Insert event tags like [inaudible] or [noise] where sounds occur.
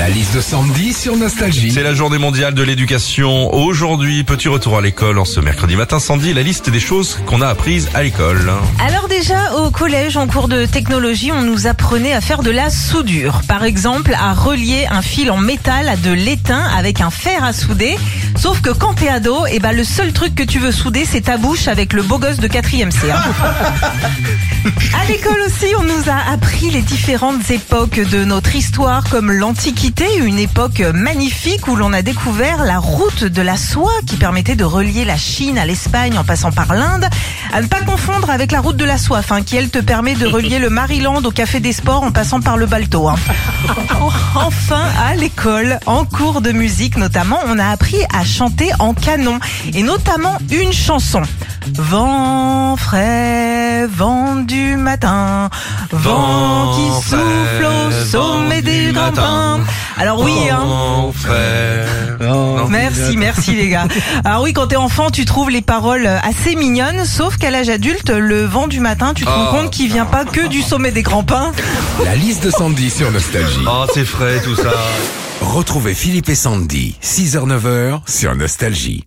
La liste de Sandy sur Nostalgie. C'est la journée mondiale de l'éducation. Aujourd'hui, petit retour à l'école en ce mercredi matin. Sandy, la liste des choses qu'on a apprises à l'école. Alors déjà, au collège, en cours de technologie, on nous apprenait à faire de la soudure. Par exemple, à relier un fil en métal à de l'étain avec un fer à souder. Sauf que quand t'es ado, eh ben, le seul truc que tu veux souder, c'est ta bouche avec le beau gosse de 4ème C. hein. [laughs] a appris les différentes époques de notre histoire, comme l'Antiquité, une époque magnifique où l'on a découvert la route de la soie qui permettait de relier la Chine à l'Espagne en passant par l'Inde. À ne pas confondre avec la route de la soif, hein, qui elle te permet de relier le Maryland au Café des Sports en passant par le Balto. hein. Enfin, à l'école, en cours de musique notamment, on a appris à chanter en canon, et notamment une chanson. Vent frais, vent du matin, vent qui Vent souffle au sommet vent des grimpins. matin. Alors oui, hein. Mon frère. Merci, merci les gars. [laughs] Alors oui, quand t'es enfant, tu trouves les paroles assez mignonnes, sauf qu'à l'âge adulte, le vent du matin, tu te rends Oh. compte qu'il vient pas que du sommet des grands pins. La liste de Sandy sur Nostalgie. Oh, c'est frais tout ça. Retrouvez Philippe et Sandy, 6h-9h sur Nostalgie.